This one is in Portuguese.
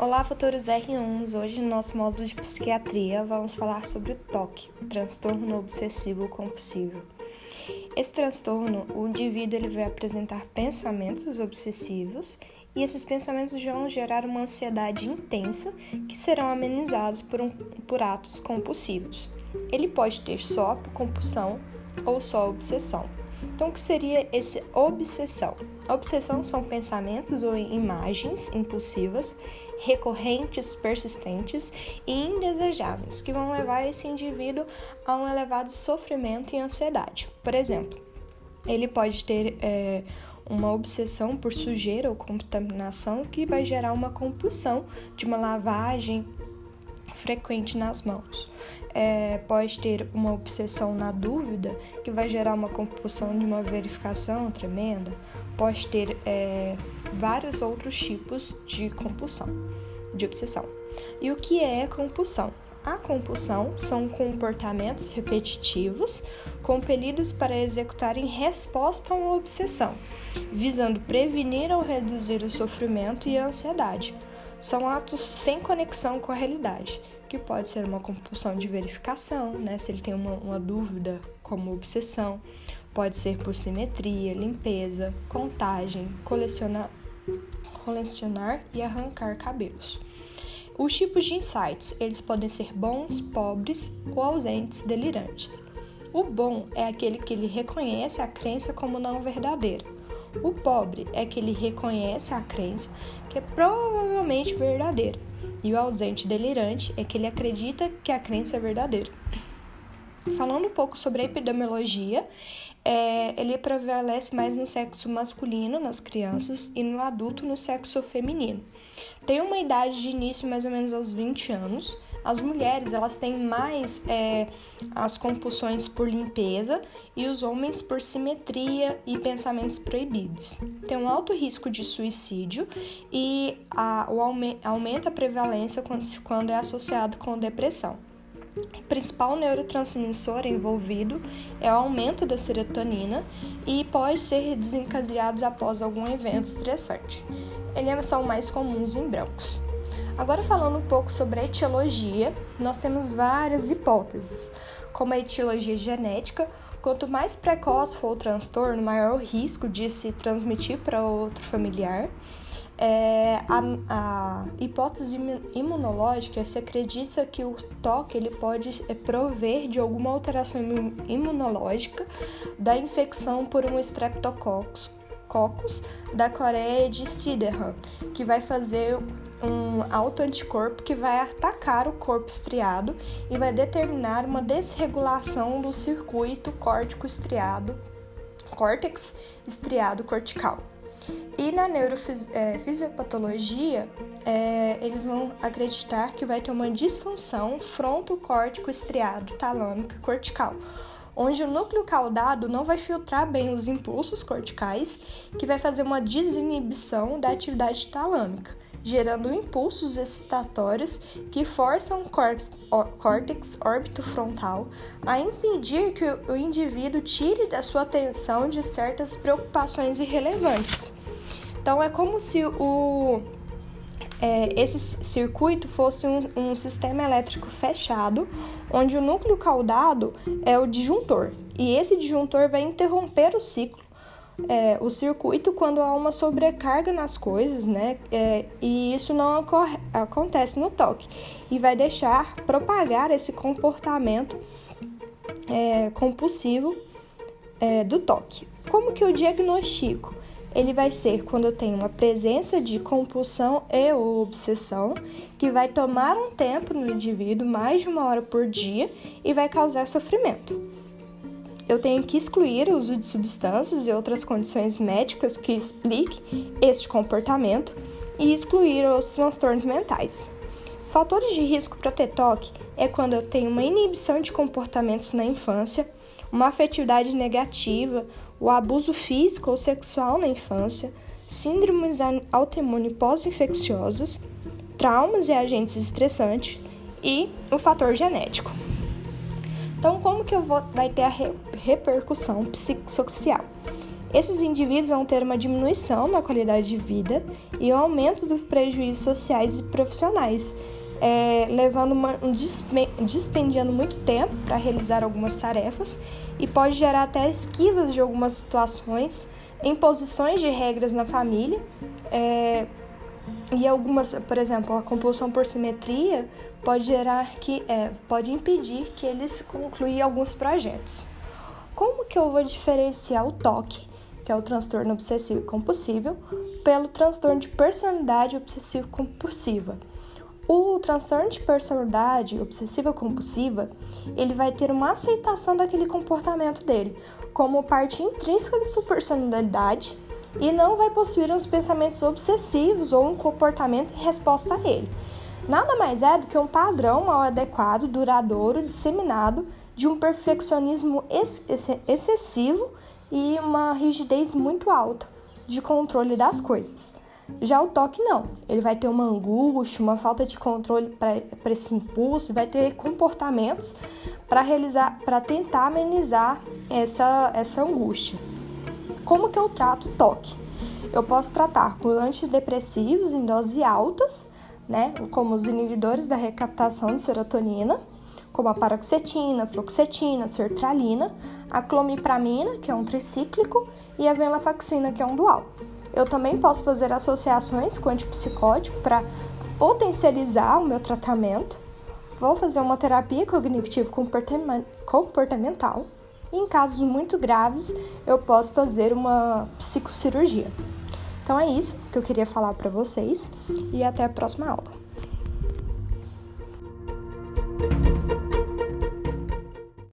Olá, futuros R1s! Hoje, no nosso módulo de psiquiatria, vamos falar sobre o TOC, o transtorno obsessivo compulsivo. Esse transtorno, o indivíduo ele vai apresentar pensamentos obsessivos e esses pensamentos vão gerar uma ansiedade intensa que serão amenizados por, um, por atos compulsivos. Ele pode ter só compulsão ou só obsessão. Então, o que seria esse obsessão? Obsessão são pensamentos ou imagens impulsivas, recorrentes, persistentes e indesejáveis, que vão levar esse indivíduo a um elevado sofrimento e ansiedade. Por exemplo, ele pode ter é, uma obsessão por sujeira ou contaminação que vai gerar uma compulsão de uma lavagem frequente nas mãos. É, pode ter uma obsessão na dúvida, que vai gerar uma compulsão de uma verificação tremenda. Pode ter é, vários outros tipos de compulsão, de obsessão. E o que é compulsão? A compulsão são comportamentos repetitivos compelidos para executar em resposta a uma obsessão, visando prevenir ou reduzir o sofrimento e a ansiedade são atos sem conexão com a realidade, que pode ser uma compulsão de verificação, né? Se ele tem uma, uma dúvida, como obsessão, pode ser por simetria, limpeza, contagem, colecionar, e arrancar cabelos. Os tipos de insights, eles podem ser bons, pobres ou ausentes, delirantes. O bom é aquele que ele reconhece a crença como não verdadeira o pobre é que ele reconhece a crença que é provavelmente verdadeira, e o ausente delirante é que ele acredita que a crença é verdadeira. Falando um pouco sobre a epidemiologia, é, ele prevalece mais no sexo masculino, nas crianças, e no adulto, no sexo feminino. Tem uma idade de início mais ou menos aos 20 anos, as mulheres elas têm mais é, as compulsões por limpeza e os homens por simetria e pensamentos proibidos. Tem um alto risco de suicídio e a, o aumenta a prevalência quando, quando é associado com depressão. O principal neurotransmissor envolvido é o aumento da serotonina e pode ser desencadeado após algum evento estressante. Eles são mais comuns em brancos. Agora falando um pouco sobre a etiologia, nós temos várias hipóteses, como a etiologia genética. Quanto mais precoce for o transtorno, maior o risco de se transmitir para outro familiar. É, a, a, hipótese imunológica se acredita que o toque ele pode é, prover de alguma alteração imunológica da infecção por um streptococcus da Coreia de Sydenham, que vai fazer um autoanticorpo que vai atacar o corpo estriado e vai determinar uma desregulação do circuito córtico estriado, córtex estriado cortical. E na neurofisiopatologia, é, é, eles vão acreditar que vai ter uma disfunção fronto-córtico estriado talâmica cortical, onde o núcleo caudado não vai filtrar bem os impulsos corticais, que vai fazer uma desinibição da atividade talâmica gerando impulsos excitatórios que forçam o córtex órbito-frontal a impedir que o indivíduo tire da sua atenção de certas preocupações irrelevantes. Então, é como se o, é, esse circuito fosse um, um sistema elétrico fechado, onde o núcleo caudado é o disjuntor, e esse disjuntor vai interromper o ciclo é, o circuito quando há uma sobrecarga nas coisas, né? É, e isso não ocorre, acontece no toque e vai deixar propagar esse comportamento é, compulsivo é, do toque. Como que eu diagnostico? Ele vai ser quando eu tenho uma presença de compulsão e ou obsessão que vai tomar um tempo no indivíduo, mais de uma hora por dia, e vai causar sofrimento eu tenho que excluir o uso de substâncias e outras condições médicas que expliquem este comportamento e excluir os transtornos mentais. Fatores de risco para ter toque é quando eu tenho uma inibição de comportamentos na infância, uma afetividade negativa, o abuso físico ou sexual na infância, síndromes autoimune pós-infecciosas, traumas e agentes estressantes e o fator genético. Então, como que eu vou, vai ter a re, repercussão psicossocial? Esses indivíduos vão ter uma diminuição na qualidade de vida e um aumento dos prejuízos sociais e profissionais, é, levando uma, um dispendiando muito tempo para realizar algumas tarefas e pode gerar até esquivas de algumas situações, imposições de regras na família. É, e algumas, por exemplo, a compulsão por simetria pode gerar que é, pode impedir que eles concluam alguns projetos. Como que eu vou diferenciar o TOC, que é o transtorno obsessivo compulsivo, pelo transtorno de personalidade obsessivo compulsiva? O transtorno de personalidade obsessiva compulsiva, ele vai ter uma aceitação daquele comportamento dele como parte intrínseca de sua personalidade e não vai possuir uns pensamentos obsessivos ou um comportamento em resposta a ele. Nada mais é do que um padrão mal adequado, duradouro, disseminado de um perfeccionismo ex excessivo e uma rigidez muito alta de controle das coisas. Já o toque não, ele vai ter uma angústia, uma falta de controle para esse impulso, vai ter comportamentos para realizar, para tentar amenizar essa, essa angústia. Como que eu trato toque? Eu posso tratar com antidepressivos em doses altas, né, como os inibidores da recaptação de serotonina, como a paroxetina, fluoxetina, sertralina, a clomipramina, que é um tricíclico, e a venlafaxina, que é um dual. Eu também posso fazer associações com antipsicótico para potencializar o meu tratamento. Vou fazer uma terapia cognitivo comportamental em casos muito graves, eu posso fazer uma psicocirurgia. Então é isso que eu queria falar para vocês e até a próxima aula.